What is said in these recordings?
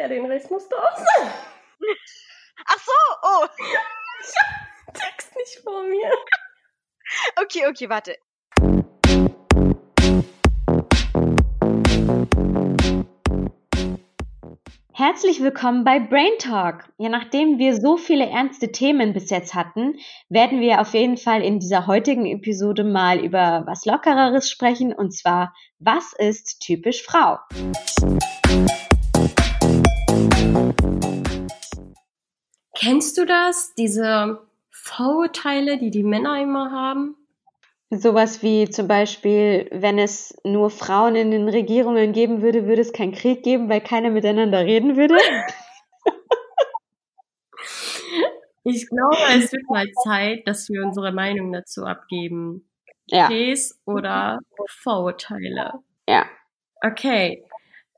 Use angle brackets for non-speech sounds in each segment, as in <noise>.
Ja, den Rest musst du auch sagen. Ach so, oh. Ich hab den Text nicht vor mir. Okay, okay, warte. Herzlich willkommen bei Brain Talk. Ja, nachdem wir so viele ernste Themen bis jetzt hatten, werden wir auf jeden Fall in dieser heutigen Episode mal über was Lockereres sprechen und zwar, was ist typisch Frau? Kennst du das? Diese Vorurteile, die die Männer immer haben? Sowas wie zum Beispiel, wenn es nur Frauen in den Regierungen geben würde, würde es keinen Krieg geben, weil keiner miteinander reden würde. <laughs> Ich glaube, es wird mal Zeit, dass wir unsere Meinung dazu abgeben. Ja, Klischees oder Vorurteile? ja. Okay.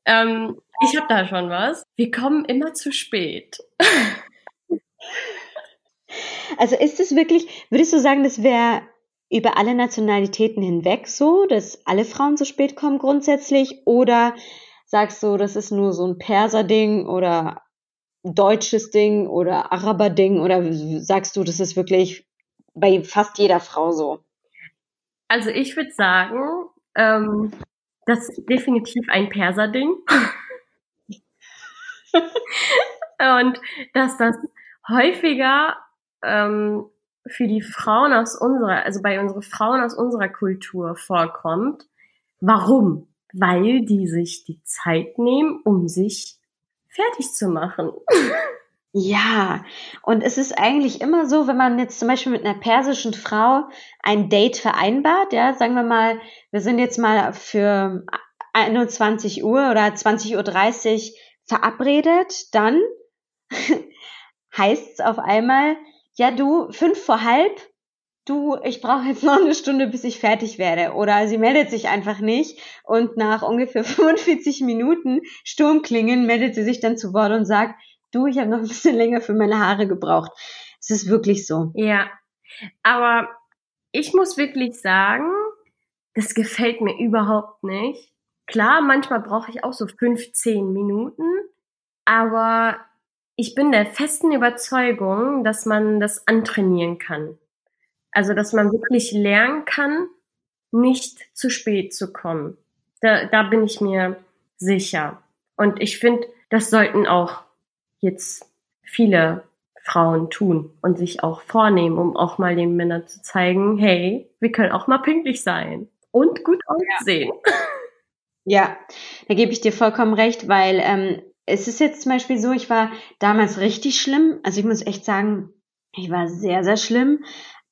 Ähm, ich habe da schon was. Wir kommen immer zu spät. <laughs> Also ist es wirklich, würdest du sagen, das wäre über alle Nationalitäten hinweg so, dass alle Frauen zu spät kommen grundsätzlich? Oder sagst du, das ist nur so ein Perser-Ding oder deutsches Ding oder Araber-Ding? Oder sagst du, das ist wirklich bei fast jeder Frau so? Also ich würde sagen, ähm, das ist definitiv ein Perser-Ding. <laughs> Und dass das häufiger ähm, für die Frauen aus unserer, also bei unseren Frauen aus unserer Kultur vorkommt. Warum? Weil die sich die Zeit nehmen, um sich fertig zu machen. <laughs> Ja, und es ist eigentlich immer so, wenn man jetzt zum Beispiel mit einer persischen Frau ein Date vereinbart, ja, sagen wir mal, wir sind jetzt mal für 21 Uhr oder 20.30 Uhr verabredet, dann heißt es auf einmal, ja du, fünf vor halb, du, ich brauche jetzt noch eine Stunde, bis ich fertig werde. Oder sie meldet sich einfach nicht und nach ungefähr <laughs> 45 Minuten Sturmklingen meldet sie sich dann zu Wort und sagt, du, ich habe noch ein bisschen länger für meine Haare gebraucht. Es ist wirklich so. Ja, aber ich muss wirklich sagen, das gefällt mir überhaupt nicht. Klar, manchmal brauche ich auch so 15 Minuten, aber ich bin der festen Überzeugung, dass man das antrainieren kann. Also, dass man wirklich lernen kann, nicht zu spät zu kommen. Da, da bin ich mir sicher. Und ich finde, das sollten auch jetzt viele Frauen tun und sich auch vornehmen, um auch mal den Männern zu zeigen, hey, wir können auch mal pünktlich sein und gut aussehen. <laughs> Ja, da gebe ich dir vollkommen recht, weil ähm, es ist jetzt zum Beispiel so, ich war damals richtig schlimm. Also ich muss echt sagen, ich war sehr, sehr schlimm.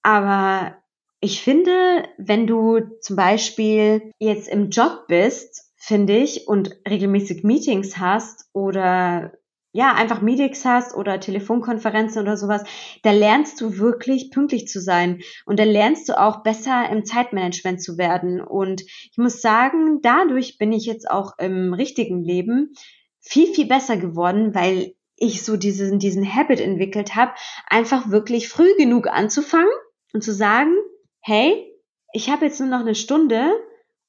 Aber ich finde, wenn du zum Beispiel jetzt im Job bist, finde ich, und regelmäßig Meetings hast oder ja, einfach Meetings hast oder Telefonkonferenzen oder sowas, da lernst du wirklich pünktlich zu sein und da lernst du auch besser im Zeitmanagement zu werden. Und ich muss sagen, dadurch bin ich jetzt auch im richtigen Leben viel, viel besser geworden, weil ich so diesen, diesen Habit entwickelt habe, einfach wirklich früh genug anzufangen und zu sagen, hey, ich habe jetzt nur noch eine Stunde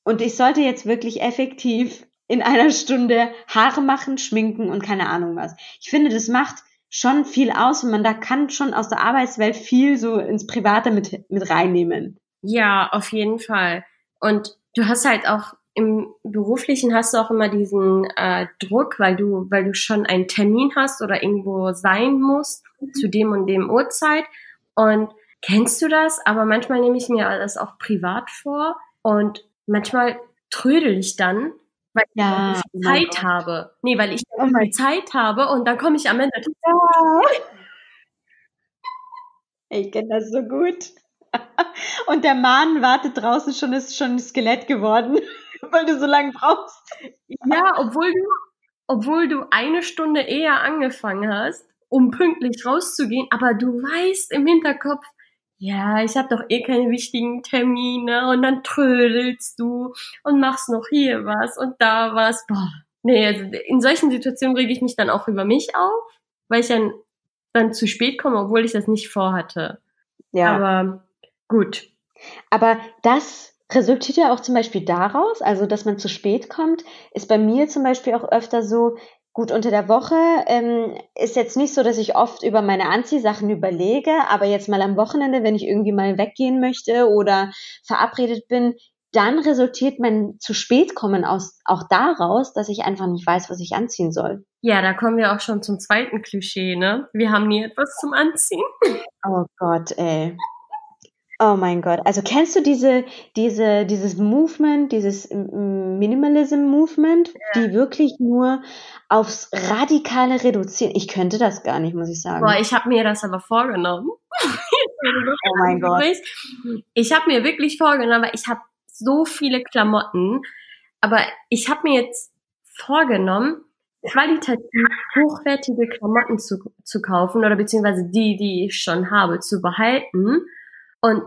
und ich sollte jetzt wirklich effektiv in einer Stunde Haare machen, schminken und keine Ahnung was. Ich finde, das macht schon viel aus und man da kann schon aus der Arbeitswelt viel so ins Private mit, mit reinnehmen. Ja, auf jeden Fall. Und du hast halt auch im beruflichen hast du auch immer diesen äh, Druck, weil du, weil du schon einen Termin hast oder irgendwo sein musst Mhm. zu dem und dem Uhrzeit. Und kennst du das? Aber manchmal nehme ich mir das auch privat vor und manchmal trödel ich dann, weil Ja, ich oh Zeit habe. Nee, weil ich Oh Zeit habe und dann komme ich am Ende. <laughs> Ich kenne das so gut. <laughs> Und der Mann wartet draußen schon, ist schon ein Skelett geworden, weil du so lange brauchst. Ja, obwohl du, obwohl du eine Stunde eher angefangen hast, um pünktlich rauszugehen, aber du weißt im Hinterkopf, ja, ich habe doch eh keine wichtigen Termine und dann trödelst du und machst noch hier was und da was. Boah. Nee, also in solchen Situationen rege ich mich dann auch über mich auf, weil ich dann, dann zu spät komme, obwohl ich das nicht vorhatte. Ja. Aber gut. Aber das resultiert ja auch zum Beispiel daraus, also dass man zu spät kommt, ist bei mir zum Beispiel auch öfter so, Gut, unter der Woche ähm, ist jetzt nicht so, dass ich oft über meine Anziehsachen überlege, aber jetzt mal am Wochenende, wenn ich irgendwie mal weggehen möchte oder verabredet bin, dann resultiert mein zu spät kommen aus, auch daraus, dass ich einfach nicht weiß, was ich anziehen soll. Ja, da kommen wir auch schon zum zweiten Klischee, ne? Wir haben nie etwas zum Anziehen. Oh Gott, ey. Oh mein Gott. Also kennst du diese, diese, dieses Movement, dieses Minimalism Movement, ja. die wirklich nur aufs Radikale reduzieren? Ich könnte das gar nicht, muss ich sagen. Boah, ich habe mir das aber vorgenommen. <laughs> oh mein Gott. Ich habe mir wirklich vorgenommen, weil ich habe so viele Klamotten, aber ich habe mir jetzt vorgenommen, qualitativ hochwertige Klamotten zu, zu kaufen oder beziehungsweise die, die ich schon habe, zu behalten und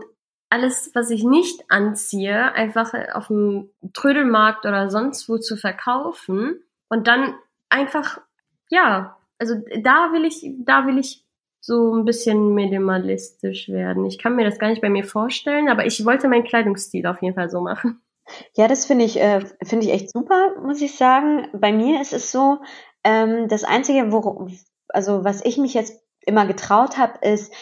alles, was ich nicht anziehe, einfach auf dem Trödelmarkt oder sonst wo zu verkaufen und dann einfach, ja, also da will ich, da will ich so ein bisschen minimalistisch werden. Ich kann mir das gar nicht bei mir vorstellen, aber ich wollte meinen Kleidungsstil auf jeden Fall so machen. Ja, das finde ich, äh, finde ich echt super, muss ich sagen. Bei mir ist es so, ähm, das Einzige, wo, also was ich mich jetzt immer getraut habe, ist,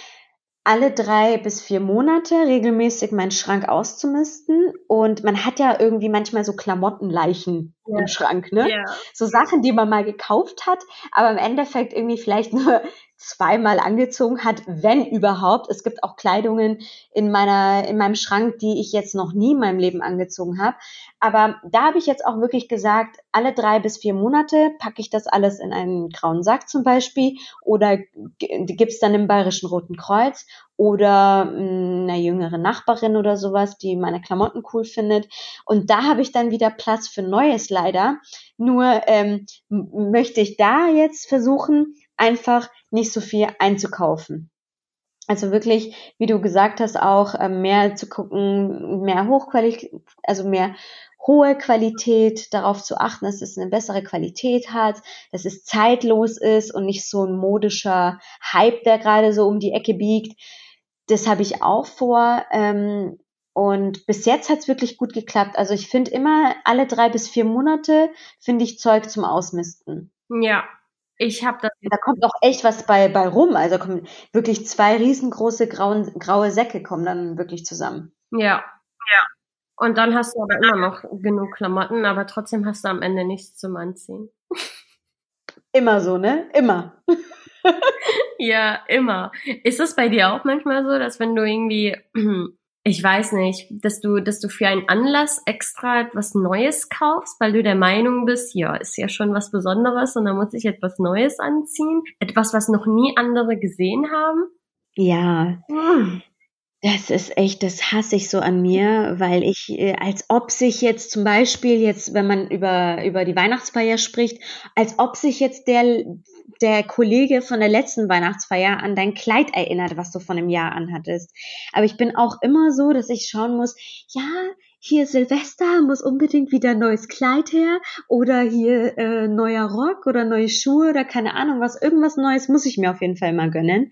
alle drei bis vier Monate regelmäßig meinen Schrank auszumisten. Und man hat ja irgendwie manchmal so Klamottenleichen ja. im Schrank, ne? Ja. So Sachen, die man mal gekauft hat, aber im Endeffekt irgendwie vielleicht nur zweimal angezogen hat, wenn überhaupt. Es gibt auch Kleidungen in meiner in meinem Schrank, die ich jetzt noch nie in meinem Leben angezogen habe. Aber da habe ich jetzt auch wirklich gesagt, alle drei bis vier Monate packe ich das alles in einen grauen Sack zum Beispiel oder gibt's dann im Bayerischen Roten Kreuz oder hm, einer jüngeren Nachbarin oder sowas, die meine Klamotten cool findet. Und da habe ich dann wieder Platz für Neues leider. Nur ähm, möchte ich da jetzt versuchen, einfach nicht so viel einzukaufen. Also wirklich, wie du gesagt hast, auch äh, mehr zu gucken, mehr Hochqualität, also mehr hohe Qualität, darauf zu achten, dass es eine bessere Qualität hat, dass es zeitlos ist und nicht so ein modischer Hype, der gerade so um die Ecke biegt. Das habe ich auch vor. Ähm, und bis jetzt hat es wirklich gut geklappt. Also ich finde immer alle drei bis vier Monate finde ich Zeug zum Ausmisten. Ja, ich habe das. Da kommt auch echt was bei, bei rum. Also kommen wirklich zwei riesengroße grauen, graue Säcke kommen dann wirklich zusammen. Ja. Ja. Und dann hast du aber immer noch genug Klamotten, aber trotzdem hast du am Ende nichts zum Anziehen. <laughs> Immer so, ne? Immer. <laughs> ja, immer. Ist das bei dir auch manchmal so, dass wenn du irgendwie ich weiß nicht, dass du, dass du für einen Anlass extra etwas Neues kaufst, weil du der Meinung bist, ja, ist ja schon was Besonderes und da muss ich etwas Neues anziehen. Etwas, was noch nie andere gesehen haben. Ja. Hm. Das ist echt, das hasse ich so an mir, weil ich, äh, als ob sich jetzt zum Beispiel jetzt, wenn man über, über die Weihnachtsfeier spricht, als ob sich jetzt der, der Kollege von der letzten Weihnachtsfeier an dein Kleid erinnert, was du von einem Jahr anhattest. Aber ich bin auch immer so, dass ich schauen muss, ja, hier Silvester muss unbedingt wieder ein neues Kleid her oder hier äh, neuer Rock oder neue Schuhe oder keine Ahnung was, irgendwas Neues muss ich mir auf jeden Fall mal gönnen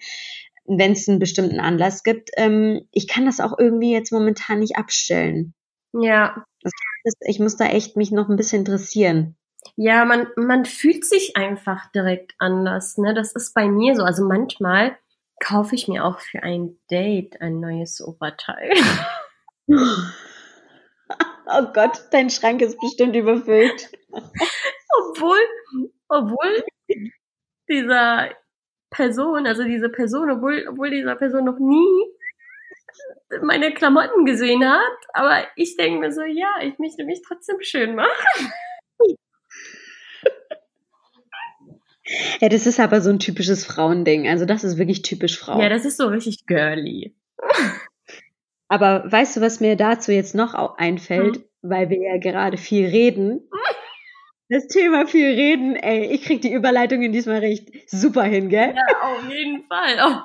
wenn es einen bestimmten Anlass gibt. Ähm, ich kann das auch irgendwie jetzt momentan nicht abstellen. Ja. Das heißt, ich muss da echt mich noch ein bisschen interessieren. Ja, man, man fühlt sich einfach direkt anders. Ne? Das ist bei mir so. Also manchmal kaufe ich mir auch für ein Date ein neues Oberteil. <laughs> oh Gott, dein Schrank ist bestimmt überfüllt. obwohl, obwohl dieser Person, also diese Person, obwohl, obwohl dieser Person noch nie meine Klamotten gesehen hat, aber ich denke mir so, ja, ich möchte mich trotzdem schön machen. Ja, das ist aber so ein typisches Frauending. Also das ist wirklich typisch Frau. Ja, das ist so richtig girly. Aber weißt du, was mir dazu jetzt noch einfällt, hm? weil wir ja gerade viel reden? Das Thema viel reden, ey, ich krieg die Überleitungen diesmal recht super hin, gell? Ja, auf jeden Fall. Oh,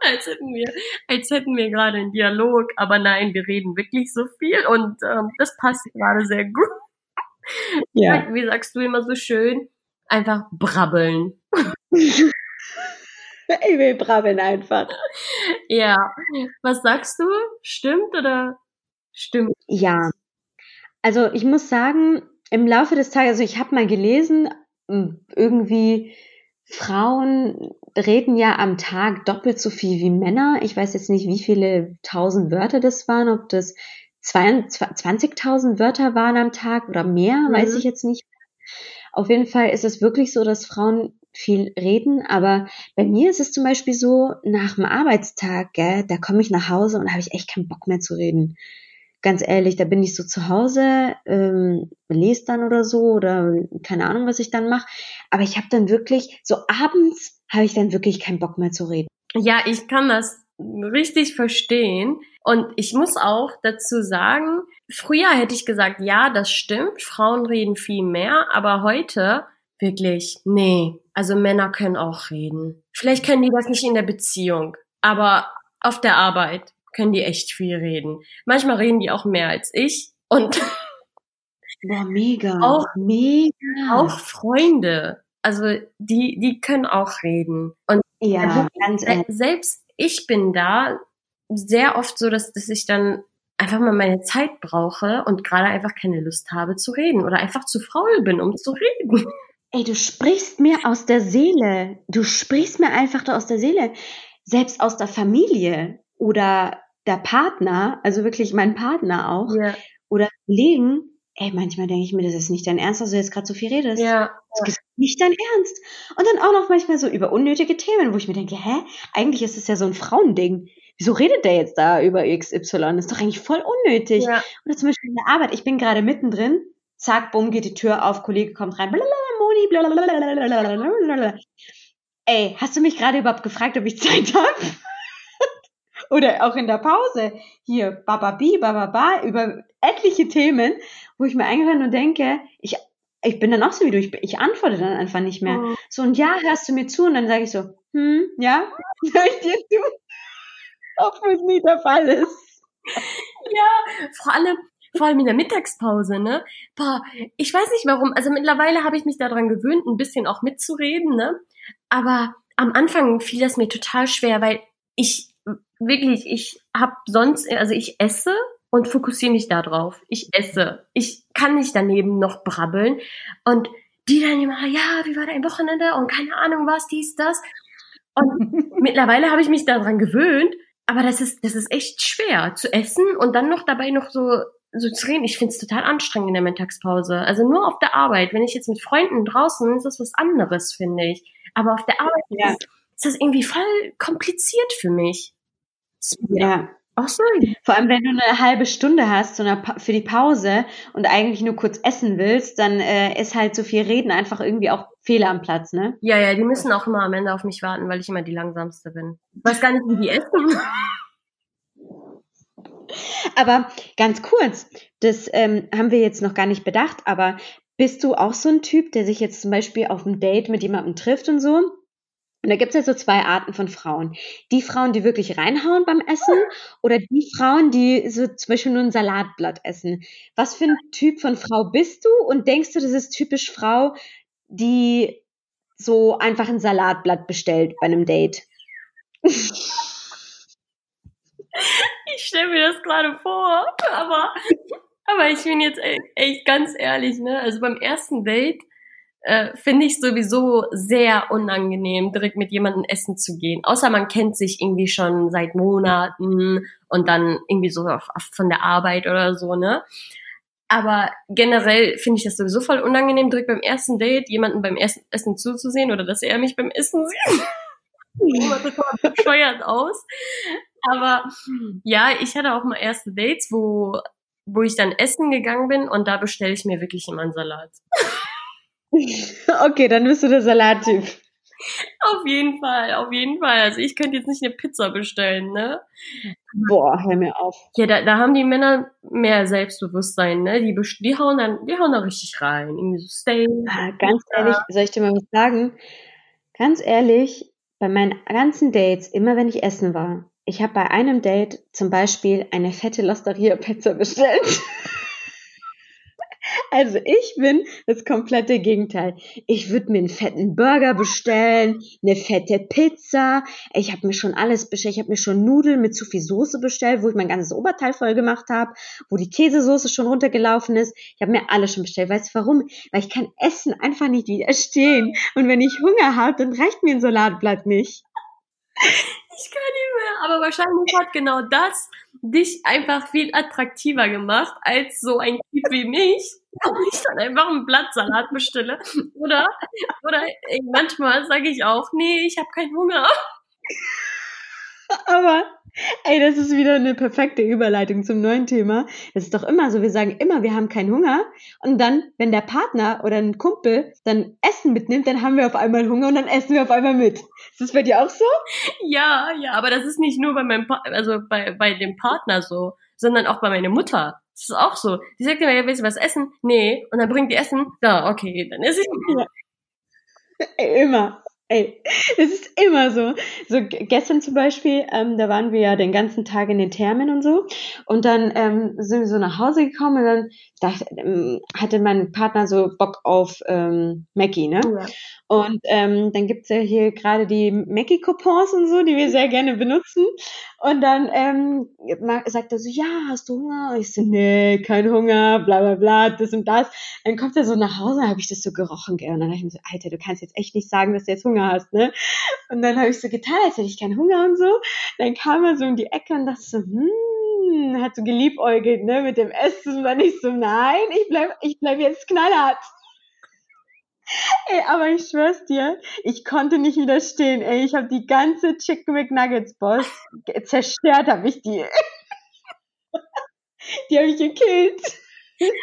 als hätten wir, als hätten wir gerade einen Dialog, aber nein, wir reden wirklich so viel und ähm, das passt gerade sehr gut. Ja. Wie sagst du immer so schön? Einfach brabbeln. <laughs> ich will brabbeln einfach. Ja. Was sagst du? Stimmt oder stimmt? Ja. Also ich muss sagen, im Laufe des Tages, also ich habe mal gelesen, irgendwie Frauen reden ja am Tag doppelt so viel wie Männer. Ich weiß jetzt nicht, wie viele tausend Wörter das waren, ob das 20.000 Wörter waren am Tag oder mehr, mhm. weiß ich jetzt nicht. Auf jeden Fall ist es wirklich so, dass Frauen viel reden, aber bei mir ist es zum Beispiel so, nach dem Arbeitstag, gell, da komme ich nach Hause und habe ich echt keinen Bock mehr zu reden. Ganz ehrlich, da bin ich so zu Hause, ähm, lese dann oder so oder keine Ahnung, was ich dann mache. Aber ich habe dann wirklich, so abends habe ich dann wirklich keinen Bock mehr zu reden. Ja, ich kann das richtig verstehen. Und ich muss auch dazu sagen, früher hätte ich gesagt, ja, das stimmt, Frauen reden viel mehr, aber heute wirklich, nee, also Männer können auch reden. Vielleicht können die das nicht in der Beziehung, aber auf der Arbeit können die echt viel reden. Manchmal reden die auch mehr als ich und <laughs> Boah, mega. Auch, mega. Auch Freunde. Also die, die können auch reden. Und ja, ganz ehrlich. selbst ich bin da sehr oft so, dass, dass ich dann einfach mal meine Zeit brauche und gerade einfach keine Lust habe zu reden oder einfach zu faul bin, um zu reden. Ey, du sprichst mir aus der Seele. Du sprichst mir einfach da aus der Seele. Selbst aus der Familie oder der Partner, also wirklich mein Partner auch, ja. oder Kollegen, ey, manchmal denke ich mir, das ist nicht dein Ernst, dass du jetzt gerade so viel redest. Ja. Das ist nicht dein Ernst. Und dann auch noch manchmal so über unnötige Themen, wo ich mir denke, hä, eigentlich ist es ja so ein Frauending. Wieso redet der jetzt da über XY? Das ist doch eigentlich voll unnötig. Ja. Oder zum Beispiel in der Arbeit, ich bin gerade mittendrin, zack, bumm, geht die Tür auf, Kollege kommt rein, blablabla, Moni, blablabla. Ey, hast du mich gerade überhaupt gefragt, ob ich Zeit habe? Oder auch in der Pause, hier, bababi, bababa, über etliche Themen, wo ich mir eigentlich nur denke, ich, ich bin dann auch so wie du, ich, ich antworte dann einfach nicht mehr. Mhm. So, und ja, hörst du mir zu? Und dann sage ich so, hm, ja, <laughs> hör ich dir zu? Obwohl es nie der Fall ist. Ja, vor allem, vor allem in der Mittagspause, ne? Boah, ich weiß nicht warum. Also mittlerweile habe ich mich daran gewöhnt, ein bisschen auch mitzureden, ne? Aber am Anfang fiel das mir total schwer, weil ich wirklich, ich habe sonst, also ich esse und fokussiere mich da drauf. Ich esse. Ich kann nicht daneben noch brabbeln. Und die dann immer, ja, wie war dein Wochenende? Und keine Ahnung was, dies, das. Und <laughs> mittlerweile habe ich mich daran gewöhnt, aber das ist, das ist echt schwer zu essen und dann noch dabei noch so, so zu reden. Ich finde es total anstrengend in der Mittagspause. Also nur auf der Arbeit. Wenn ich jetzt mit Freunden draußen, ist das was anderes, finde ich. Aber auf der Arbeit Ja. ist, ist das irgendwie voll kompliziert für mich. Ja. Ach so. Vor allem, wenn du eine halbe Stunde hast so eine für die Pause und eigentlich nur kurz essen willst, dann äh, ist halt so viel Reden einfach irgendwie auch Fehler am Platz, ne? Ja, ja, die müssen auch immer am Ende auf mich warten, weil ich immer die langsamste bin. Ich weiß gar nicht, wie die essen. <laughs> Aber ganz kurz, das ähm, haben wir jetzt noch gar nicht bedacht, aber bist du auch so ein Typ, der sich jetzt zum Beispiel auf einem Date mit jemandem trifft und so? Und da gibt's ja so zwei Arten von Frauen. Die Frauen, die wirklich reinhauen beim Essen oder die Frauen, die so zum Beispiel nur ein Salatblatt essen. Was für ein Typ von Frau bist du und denkst du, das ist typisch Frau, die so einfach ein Salatblatt bestellt bei einem Date? <laughs> Ich stelle mir das gerade vor, aber, aber ich bin jetzt e- echt ganz ehrlich, ne? Also beim ersten Date äh, finde ich sowieso sehr unangenehm, direkt mit jemandem essen zu gehen. Außer man kennt sich irgendwie schon seit Monaten und dann irgendwie so auf, auf, von der Arbeit oder so, ne? Aber generell finde ich das sowieso voll unangenehm, direkt beim ersten Date jemanden beim ersten Essen zuzusehen oder dass er mich beim Essen sieht. <laughs> Sieht total bescheuert aus. Aber ja, ich hatte auch mal erste Dates, wo, wo ich dann essen gegangen bin und da bestelle ich mir wirklich immer einen Salat. <laughs> Okay, dann bist du der Salattyp. Auf jeden Fall, auf jeden Fall. Also ich könnte jetzt nicht eine Pizza bestellen, ne? Boah, hör mir auf. Ja, da, da haben die Männer mehr Selbstbewusstsein, ne? Die, die hauen dann, die hauen da richtig rein. Irgendwie so Steak. Ah, Ganz ehrlich, soll ich dir mal was sagen? Ganz ehrlich, bei meinen ganzen Dates, immer wenn ich essen war, ich habe bei einem Date zum Beispiel eine fette Losteria-Pizza bestellt. <laughs> Also ich bin das komplette Gegenteil. Ich würde mir einen fetten Burger bestellen, eine fette Pizza. Ich habe mir schon alles bestellt. Ich habe mir schon Nudeln mit zu viel Soße bestellt, wo ich mein ganzes Oberteil voll gemacht habe, wo die Käsesoße schon runtergelaufen ist. Ich habe mir alles schon bestellt. Weißt du warum? Weil ich kann Essen einfach nicht widerstehen. Und wenn ich Hunger habe, dann reicht mir ein Salatblatt nicht. Ich kann nicht mehr. Aber wahrscheinlich hat genau das dich einfach viel attraktiver gemacht als so ein Typ wie mich, wo ich dann einfach einen Blattsalat bestelle. Oder, oder manchmal sage ich auch, nee, ich habe keinen Hunger. Aber Ey, das ist wieder eine perfekte Überleitung zum neuen Thema. Das ist doch immer so, wir sagen immer, wir haben keinen Hunger. Und dann, wenn der Partner oder ein Kumpel dann Essen mitnimmt, dann haben wir auf einmal Hunger und dann essen wir auf einmal mit. Ist das bei dir auch so? Ja, ja, aber das ist nicht nur bei meinem, pa also bei, bei dem Partner so, sondern auch bei meiner Mutter. Das ist auch so. Die sagt immer, ja, willst du was essen? Nee. Und dann bringt die Essen. Da, okay, dann esse ich. Ja. Immer. Ey, es ist immer so. So gestern zum Beispiel, ähm, da waren wir ja den ganzen Tag in den Thermen und so. Und dann ähm, sind wir so nach Hause gekommen und dann dachte, ähm, hatte mein Partner so Bock auf ähm, Mackie, ne? Ja. Und ähm, dann gibt's ja hier gerade die Mackie-Coupons und so, die wir sehr gerne benutzen. Und dann ähm, sagt er so, ja, hast du Hunger? Und ich so, nee, kein Hunger, bla bla bla, das und das. Dann kommt er so nach Hause, habe ich das so gerochen, gell? Und dann habe ich mir so, Alter, du kannst jetzt echt nicht sagen, dass du jetzt Hunger hast, ne? Und dann habe ich so getan, als hätte ich keinen Hunger und so. Dann kam er so in die Ecke und dachte so, hm, hat so geliebäugelt, ne, mit dem Essen. Und dann ich so, nein, ich bleib, ich bleib jetzt knallhart. Ey, aber ich schwör's dir, ich konnte nicht widerstehen. Ey, ich habe die ganze Chicken McNuggets Boss zerstört, habe ich die. <laughs> die habe ich gekillt.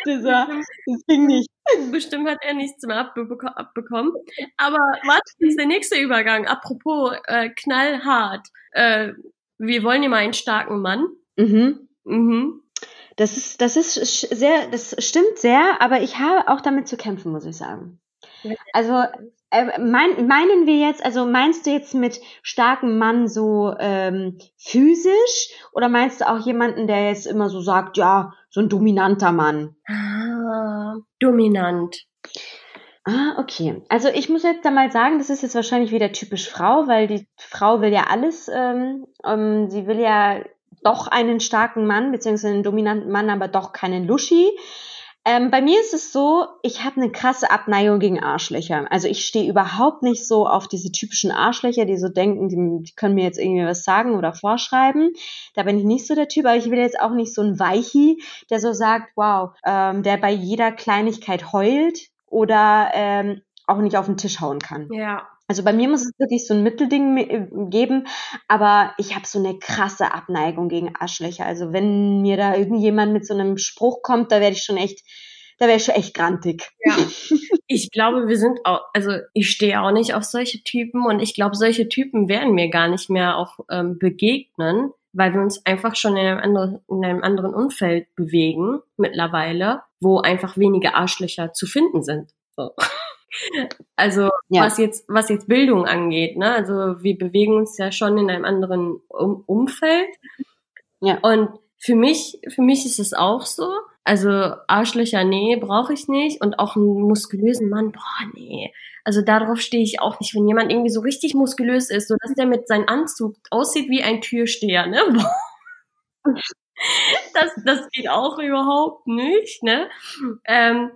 Das, war, das ging nicht. <laughs> Bestimmt hat er nichts mehr abbekommen. Aber was ist der nächste Übergang? Apropos äh, knallhart. Äh, wir wollen ja mal einen starken Mann. Mhm. Mhm. Das ist, das ist sehr, das stimmt sehr, aber ich habe auch damit zu kämpfen, muss ich sagen. Also äh, mein, meinen wir jetzt, also meinst du jetzt mit starkem Mann so ähm, physisch oder meinst du auch jemanden, der jetzt immer so sagt, ja, so ein dominanter Mann? Ah, dominant. Ah, okay. Also ich muss jetzt da mal sagen, das ist jetzt wahrscheinlich wieder typisch Frau, weil die Frau will ja alles, ähm, ähm, sie will ja doch einen starken Mann, beziehungsweise einen dominanten Mann, aber doch keinen Luschi. Ähm, bei mir ist es so, ich habe eine krasse Abneigung gegen Arschlöcher. Also ich stehe überhaupt nicht so auf diese typischen Arschlöcher, die so denken, die, die, können mir jetzt irgendwie was sagen oder vorschreiben. Da bin ich nicht so der Typ, aber ich will jetzt auch nicht so ein Weichi, der so sagt, wow, ähm, der bei jeder Kleinigkeit heult oder ähm, auch nicht auf den Tisch hauen kann. Ja. Also bei mir muss es wirklich so ein Mittelding äh, geben, aber ich habe so eine krasse Abneigung gegen Arschlöcher. Also wenn mir da irgendjemand mit so einem Spruch kommt, da werde ich schon echt, da wäre ich schon echt grantig. Ja. <laughs> Ich glaube, wir sind auch, also ich stehe auch nicht auf solche Typen und ich glaube, solche Typen werden mir gar nicht mehr auch ähm, begegnen, weil wir uns einfach schon in einem, anderen, in einem anderen Umfeld bewegen mittlerweile, wo einfach wenige Arschlöcher zu finden sind. So. Also ja. was jetzt was jetzt Bildung angeht, ne? Also wir bewegen uns ja schon in einem anderen um Umfeld. Ja. Und für mich für mich ist es auch so. Also Arschlöcher, nee, brauche ich nicht und auch einen muskulösen Mann, boah, nee. Also darauf stehe ich auch nicht, wenn jemand irgendwie so richtig muskulös ist, so dass der mit seinem Anzug aussieht wie ein Türsteher, ne? <laughs> das das geht auch überhaupt nicht, ne? Ähm,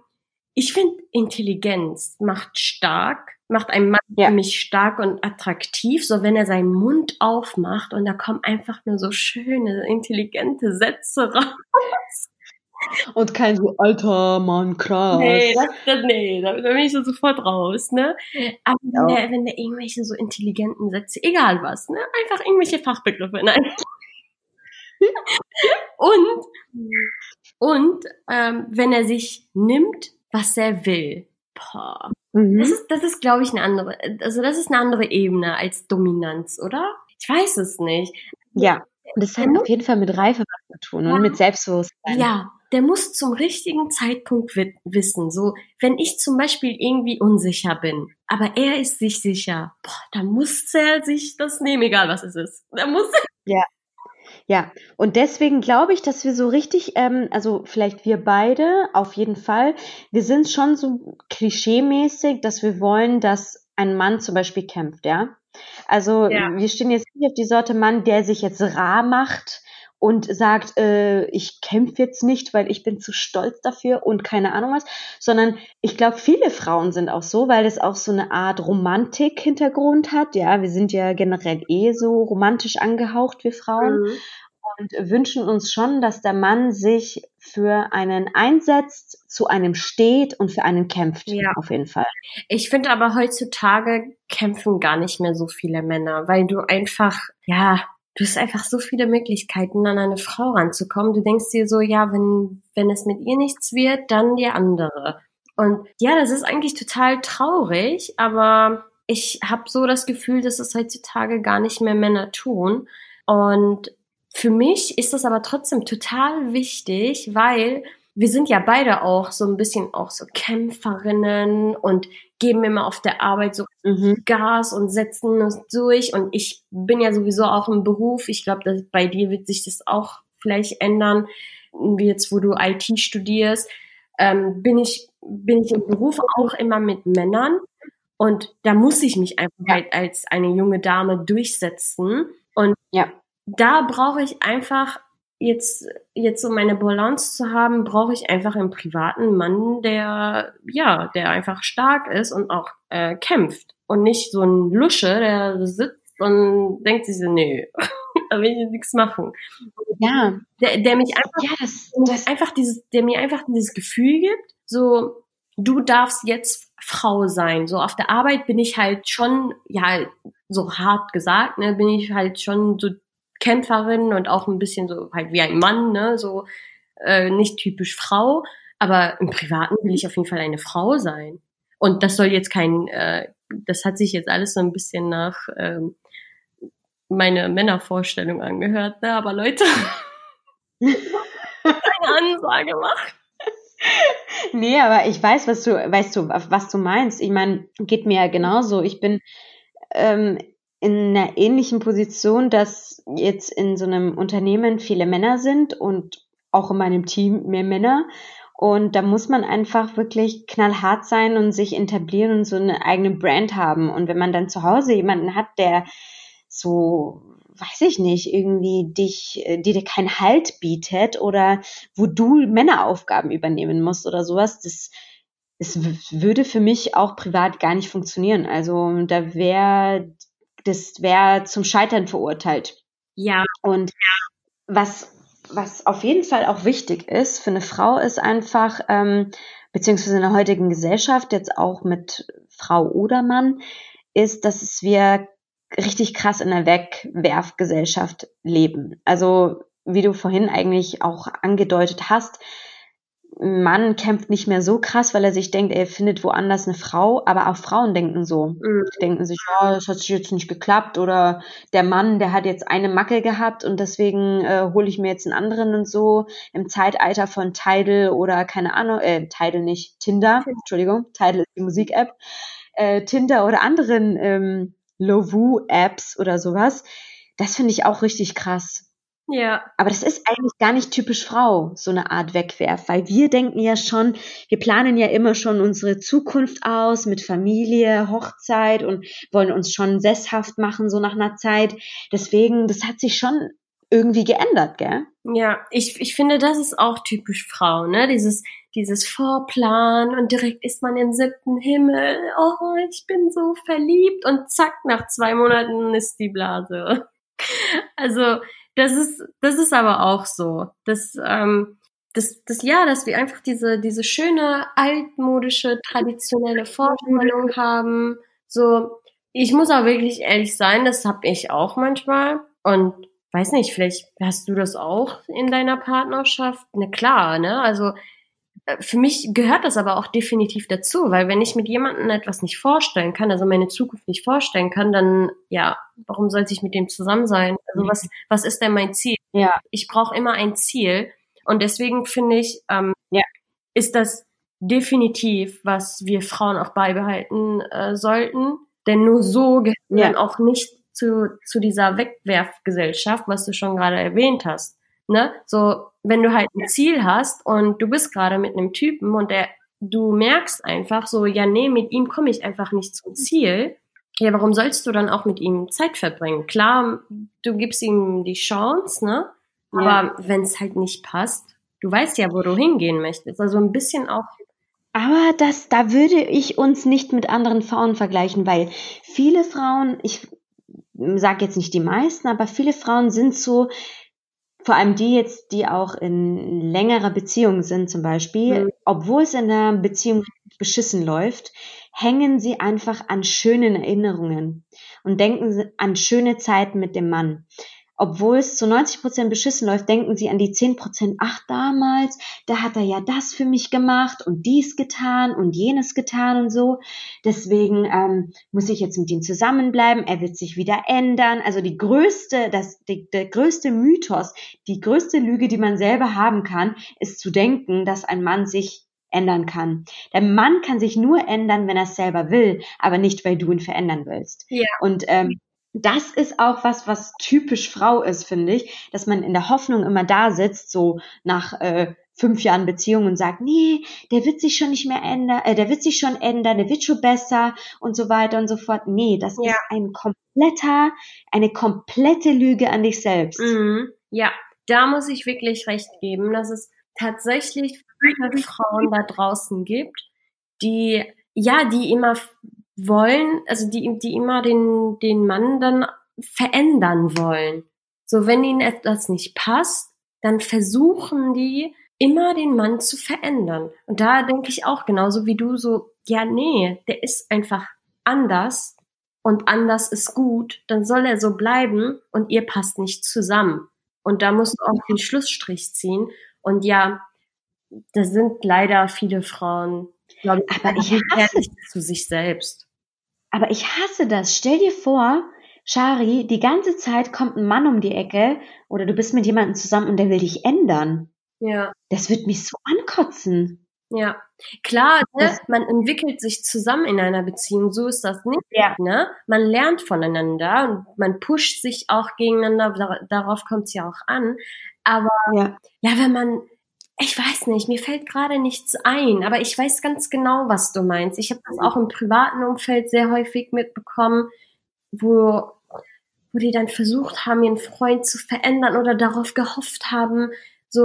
ich finde, Intelligenz macht stark, macht einen Mann ja. für mich stark und attraktiv, so wenn er seinen Mund aufmacht und da kommen einfach nur so schöne, intelligente Sätze raus. <laughs> Und kein so alter Mann, krass. Nee, das, das, nee da, da bin ich so sofort raus, ne? Aber ja. wenn, der, wenn der irgendwelche so intelligenten Sätze, egal was, ne? Einfach irgendwelche Fachbegriffe, nein. <laughs> und, und ähm, wenn er sich nimmt, was er will. Boah. Mhm. Das ist, das ist, glaube ich, eine andere, also das ist eine andere Ebene als Dominanz, oder? Ich weiß es nicht. Ja. Das hat auf jeden Fall mit Reife was zu tun ja. und mit Selbstbewusstsein. Ja, der muss zum richtigen Zeitpunkt wissen. So, wenn ich zum Beispiel irgendwie unsicher bin, aber er ist sich sicher, boah, da muss er sich das nehmen, egal was es ist. Da muss Ja. Ja, und deswegen glaube ich, dass wir so richtig, ähm, also vielleicht wir beide auf jeden Fall, wir sind schon so klischeemäßig, dass wir wollen, dass ein Mann zum Beispiel kämpft, ja. Also Ja. wir stehen jetzt nicht auf die Sorte Mann, der sich jetzt rar macht und sagt, äh, ich kämpfe jetzt nicht, weil ich bin zu stolz dafür und keine Ahnung was, sondern ich glaube, viele Frauen sind auch so, weil es auch so eine Art Romantik-Hintergrund hat. Ja, wir sind ja generell eh so romantisch angehaucht, wir Frauen Mhm. und wünschen uns schon, dass der Mann sich für einen einsetzt, zu einem steht und für einen kämpft. Ja. Auf jeden Fall. Ich finde aber heutzutage kämpfen gar nicht mehr so viele Männer, weil du einfach, ja, du hast einfach so viele Möglichkeiten, an eine Frau ranzukommen. Du denkst dir so, ja, wenn, wenn es mit ihr nichts wird, dann die andere. Und ja, das ist eigentlich total traurig, aber ich habe so das Gefühl, dass es heutzutage gar nicht mehr Männer tun. Und für mich ist das aber trotzdem total wichtig, weil wir sind ja beide auch so ein bisschen auch so Kämpferinnen und geben immer auf der Arbeit so Mhm. Gas und setzen uns durch. Und ich bin ja sowieso auch im Beruf. Ich glaube, bei dir wird sich das auch vielleicht ändern. Jetzt, wo du IT studierst, ähm, bin ich, bin ich im Beruf auch immer mit Männern. Und da muss ich mich einfach Ja. halt als eine junge Dame durchsetzen. Und Ja. da brauche ich einfach jetzt, jetzt um meine Balance zu haben, brauche ich einfach einen privaten Mann, der, ja, der einfach stark ist und auch äh, kämpft. Und nicht so ein Lusche, der sitzt und denkt sich so, nee, <laughs> da will ich nichts machen. Ja, Der, der mich einfach ja, das, das, einfach dieses, der mir einfach dieses Gefühl gibt, so, du darfst jetzt Frau sein. So auf der Arbeit bin ich halt schon, ja, so hart gesagt, ne, bin ich halt schon so Kämpferin und auch ein bisschen so halt wie ein Mann, ne, so äh, nicht typisch Frau, aber im Privaten will ich auf jeden Fall eine Frau sein. Und das soll jetzt kein, äh, das hat sich jetzt alles so ein bisschen nach ähm, meine Männervorstellung angehört, ne? Aber Leute, <laughs> eine Ansage macht. Nee, aber ich weiß, was du, weißt du, was du meinst. Ich meine, geht mir ja genauso. Ich bin ähm, in einer ähnlichen Position, dass jetzt in so einem Unternehmen viele Männer sind und auch in meinem Team mehr Männer. Und da muss man einfach wirklich knallhart sein und sich etablieren und so eine eigene Brand haben. Und wenn man dann zu Hause jemanden hat, der so, weiß ich nicht, irgendwie dich, äh, die dir keinen Halt bietet oder wo du Männeraufgaben übernehmen musst oder sowas, das, w- würde für mich auch privat gar nicht funktionieren. Also da wäre, das wäre zum Scheitern verurteilt. Ja, Und was, was auf jeden Fall auch wichtig ist für eine Frau, ist einfach, ähm, beziehungsweise in der heutigen Gesellschaft, jetzt auch mit Frau oder Mann, ist, dass wir richtig krass in einer Wegwerfgesellschaft leben. Also, wie du vorhin eigentlich auch angedeutet hast, ein Mann kämpft nicht mehr so krass, weil er sich denkt, er findet woanders eine Frau, aber auch Frauen denken so. Die denken sich, ja, das hat sich jetzt nicht geklappt. Oder der Mann, der hat jetzt eine Macke gehabt und deswegen äh, hole ich mir jetzt einen anderen und so. Im Zeitalter von Tidal oder keine Ahnung, äh, Tidal nicht, Tinder, Entschuldigung, Tidal ist die Musik-App, äh, Tinder oder anderen ähm, Lovoo-Apps oder sowas. Das finde ich auch richtig krass. Ja, Aber das ist eigentlich gar nicht typisch Frau, so eine Art Wegwerf, weil wir denken ja schon, wir planen ja immer schon unsere Zukunft aus mit Familie, Hochzeit und wollen uns schon sesshaft machen, so nach einer Zeit. Deswegen, das hat sich schon irgendwie geändert, gell? ja. Ich, ich finde, das ist auch typisch Frau, ne? Dieses, dieses Vorplan und direkt ist man im siebten Himmel. Oh, ich bin so verliebt und zack, nach zwei Monaten ist die Blase. <laughs> Also, das ist, das ist aber auch so. Das, ähm, das, das, ja, dass wir einfach diese, diese schöne, altmodische, traditionelle Vorstellung haben. So, ich muss auch wirklich ehrlich sein, das hab ich auch manchmal. Und weiß nicht, vielleicht hast du das auch in deiner Partnerschaft. Na klar, ne? Also für mich gehört das aber auch definitiv dazu, weil wenn ich mit jemandem etwas nicht vorstellen kann, also meine Zukunft nicht vorstellen kann, dann ja, warum sollte ich mit dem zusammen sein? Also was, was ist denn mein Ziel? Ja. Ich brauche immer ein Ziel und deswegen finde ich, ähm, Ja. ist das definitiv, was wir Frauen auch beibehalten äh, sollten, denn nur so gehört Ja. man auch nicht zu, zu dieser Wegwerfgesellschaft, was du schon gerade erwähnt hast. Ne? So, wenn du halt ein Ziel hast und du bist gerade mit einem Typen und der, du merkst einfach so, ja, nee, mit ihm komme ich einfach nicht zum Ziel. Ja, warum sollst du dann auch mit ihm Zeit verbringen? Klar, du gibst ihm die Chance, ne? Aber ja. wenn es halt nicht passt, du weißt ja, wo du hingehen möchtest. Also ein bisschen auch aber das, da würde ich uns nicht mit anderen Frauen vergleichen, weil viele Frauen, ich sage jetzt nicht die meisten, aber viele Frauen sind so, vor allem die jetzt, die auch in längerer Beziehung sind zum Beispiel, mhm. obwohl es in der Beziehung beschissen läuft, hängen sie einfach an schönen Erinnerungen und denken an schöne Zeiten mit dem Mann obwohl es zu 90 Prozent beschissen läuft, denken sie an die 10 Prozent, ach damals, da hat er ja das für mich gemacht und dies getan und jenes getan und so. Deswegen ähm, muss ich jetzt mit ihm zusammenbleiben, er wird sich wieder ändern. Also die größte, das, die, der größte Mythos, die größte Lüge, die man selber haben kann, ist zu denken, dass ein Mann sich ändern kann. Der Mann kann sich nur ändern, wenn er es selber will, aber nicht, weil du ihn verändern willst. Ja. Und ähm, das ist auch was, was typisch Frau ist, finde ich, dass man in der Hoffnung immer da sitzt, so nach äh, fünf Jahren Beziehung und sagt, nee, der wird sich schon nicht mehr ändern, äh, der wird sich schon ändern, der wird schon besser und so weiter und so fort. Nee, das ja. ist ein kompletter, eine komplette Lüge an dich selbst. Mhm. Ja, da muss ich wirklich recht geben, dass es tatsächlich viele <laughs> Frauen da draußen gibt, die ja, die immer wollen, also die, die immer den, den Mann dann verändern wollen. So, wenn ihnen etwas nicht passt, dann versuchen die immer den Mann zu verändern. Und da denke ich auch genauso wie du so, ja, nee, der ist einfach anders und anders ist gut, dann soll er so bleiben und ihr passt nicht zusammen. Und da musst du auch den Schlussstrich ziehen. Und ja, da sind leider viele Frauen, glaube ich, aber ich hasse zu sich selbst. Aber ich hasse das. Stell dir vor, Shari, die ganze Zeit kommt ein Mann um die Ecke oder du bist mit jemandem zusammen und der will dich ändern. Ja. Das wird mich so ankotzen. Ja, klar, ne? man entwickelt sich zusammen in einer Beziehung, so ist das nicht. Ja. Ne? Man lernt voneinander und man pusht sich auch gegeneinander, darauf kommt es ja auch an. Aber ja. ja, wenn man ich weiß nicht, mir fällt gerade nichts ein, aber ich weiß ganz genau, was du meinst. Ich habe das auch im privaten Umfeld sehr häufig mitbekommen, wo, wo die dann versucht haben, ihren Freund zu verändern oder darauf gehofft haben, so,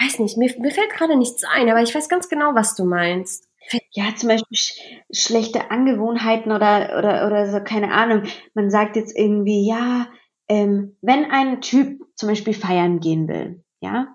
weiß nicht, mir, mir fällt gerade nichts ein, aber ich weiß ganz genau, was du meinst. Ja, zum Beispiel sch schlechte Angewohnheiten oder, oder, oder so, keine Ahnung. Man sagt jetzt irgendwie, ja, ähm, wenn ein Typ zum Beispiel feiern gehen will, ja,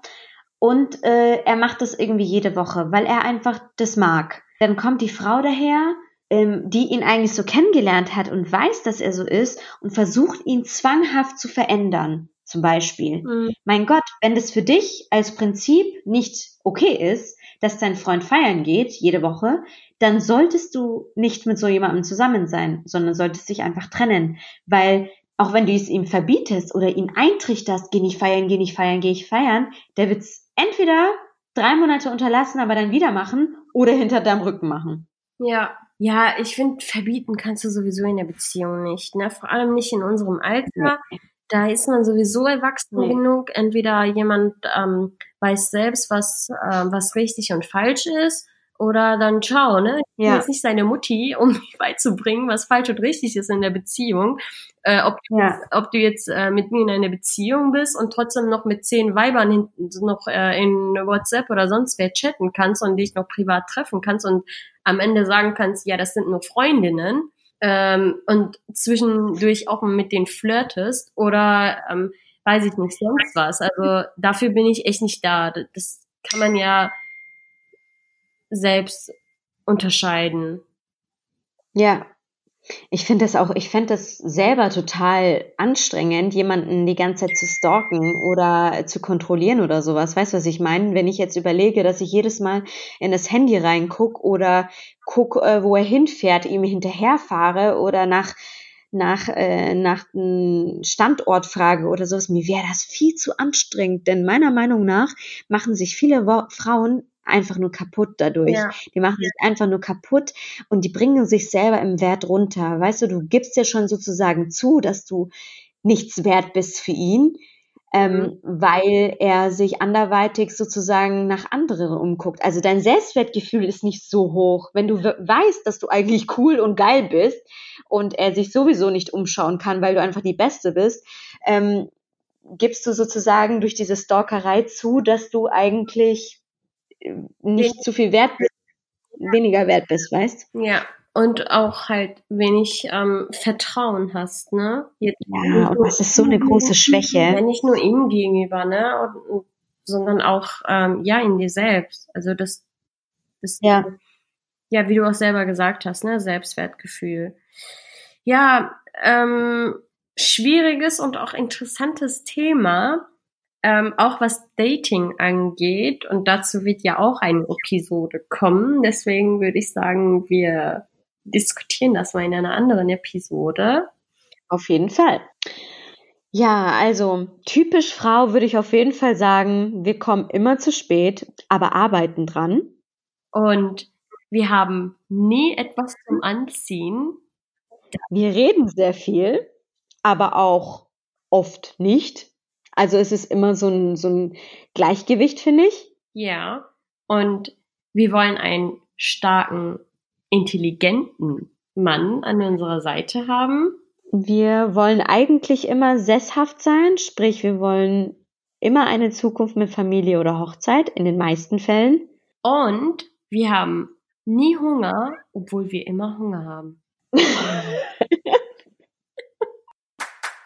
und äh, er macht das irgendwie jede Woche, weil er einfach das mag. Dann kommt die Frau daher, ähm, die ihn eigentlich so kennengelernt hat und weiß, dass er so ist und versucht ihn zwanghaft zu verändern. Zum Beispiel. Mhm. Mein Gott, wenn das für dich als Prinzip nicht okay ist, dass dein Freund feiern geht jede Woche, dann solltest du nicht mit so jemandem zusammen sein, sondern solltest dich einfach trennen, weil auch wenn du es ihm verbietest oder ihn eintrichterst, geh nicht feiern, geh nicht feiern, geh ich feiern, der wird's entweder drei Monate unterlassen, aber dann wieder machen oder hinter deinem Rücken machen. Ja, ja, ich finde, verbieten kannst du sowieso in der Beziehung nicht, ne? Vor allem nicht in unserem Alter. Nee. Da ist man sowieso erwachsen nee. genug. Entweder jemand ähm, weiß selbst, was, äh, was richtig und falsch ist, oder dann ciao, ne? Ich bin ja. jetzt nicht seine Mutti, um <laughs> mich beizubringen, was falsch und richtig ist in der Beziehung. Äh, ob, du ja. jetzt, ob du jetzt äh, mit mir in einer Beziehung bist und trotzdem noch mit zehn Weibern hinten noch äh, in WhatsApp oder sonst wer chatten kannst und dich noch privat treffen kannst und am Ende sagen kannst, ja, das sind nur Freundinnen ähm, und zwischendurch auch mit denen flirtest oder ähm, weiß ich nicht, sonst was. Also dafür bin ich echt nicht da. Das kann man ja selbst unterscheiden. Ja, ich finde das auch, ich fände das selber total anstrengend, jemanden die ganze Zeit zu stalken oder zu kontrollieren oder sowas. Weißt du, was ich meine? Wenn ich jetzt überlege, dass ich jedes Mal in das Handy reinguck oder guck, äh, wo er hinfährt, ihm hinterherfahre oder nach nach, äh, nach einem Standort frage oder sowas, mir wäre das viel zu anstrengend, denn meiner Meinung nach machen sich viele Frauen einfach nur kaputt dadurch. Ja. Die machen sich einfach nur kaputt und die bringen sich selber im Wert runter. Weißt du, du gibst ja schon sozusagen zu, dass du nichts wert bist für ihn, ähm, weil er sich anderweitig sozusagen nach anderen umguckt. Also dein Selbstwertgefühl ist nicht so hoch. Wenn du we- weißt, dass du eigentlich cool und geil bist und er sich sowieso nicht umschauen kann, weil du einfach die Beste bist, ähm, gibst du sozusagen durch diese Stalkerei zu, dass du eigentlich nicht zu viel wert bist, weniger wert bist, weißt? Ja. Und auch halt wenig ähm, Vertrauen hast, ne? Jetzt Ja, und das ist so eine große Schwäche. nicht nur ihm gegenüber, ne? Und, sondern auch ähm, ja in dir selbst. Also das, das Ja. ja, wie du auch selber gesagt hast, ne? Selbstwertgefühl. Ja, ähm, schwieriges und auch interessantes Thema, ähm, auch was Dating angeht. Und dazu wird ja auch eine Episode kommen. Deswegen würde ich sagen, wir diskutieren das mal in einer anderen Episode. Auf jeden Fall. Ja, also typisch Frau würde ich auf jeden Fall sagen, wir kommen immer zu spät, aber arbeiten dran. Und wir haben nie etwas zum Anziehen. Wir reden sehr viel, aber auch oft nicht. Also es ist immer so ein, so ein Gleichgewicht, finde ich. Ja. Und wir wollen einen starken, intelligenten Mann an unserer Seite haben. Wir wollen eigentlich immer sesshaft sein, sprich wir wollen immer eine Zukunft mit Familie oder Hochzeit, in den meisten Fällen. Und wir haben nie Hunger, obwohl wir immer Hunger haben. <laughs>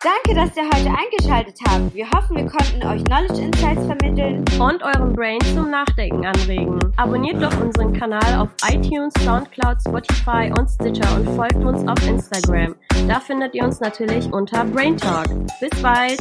Danke, dass ihr heute eingeschaltet habt. Wir hoffen, wir konnten euch Knowledge Insights vermitteln. Und euren Brain zum Nachdenken anregen. Abonniert doch unseren Kanal auf iTunes, Soundcloud, Spotify und Stitcher und folgt uns auf Instagram. Da findet ihr uns natürlich unter Brain Talk. Bis bald!